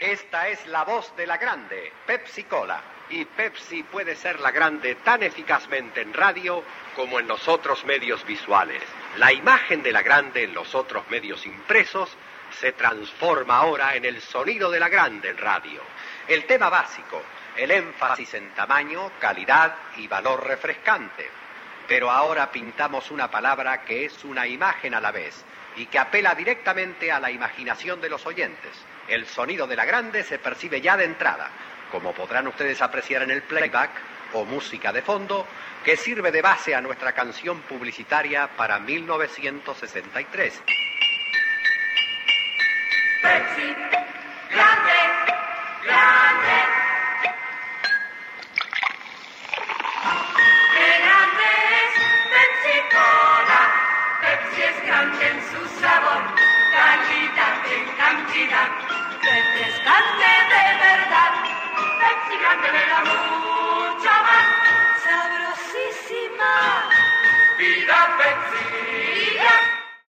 Esta es la voz de la grande, Pepsi Cola. Y Pepsi puede ser la grande tan eficazmente en radio como en los otros medios visuales. La imagen de la grande en los otros medios impresos se transforma ahora en el sonido de la grande en radio. El tema básico, el énfasis en tamaño, calidad y valor refrescante. Pero ahora pintamos una palabra que es una imagen a la vez y que apela directamente a la imaginación de los oyentes. El sonido de la grande se percibe ya de entrada, como podrán ustedes apreciar en el playback o música de fondo, que sirve de base a nuestra canción publicitaria para 1963. Pepsi, Grande en su sabor, calidad en cantidad, refrescante de verdad. Pepsi grande me da mucho más, sabrosísima. Vida Pepsi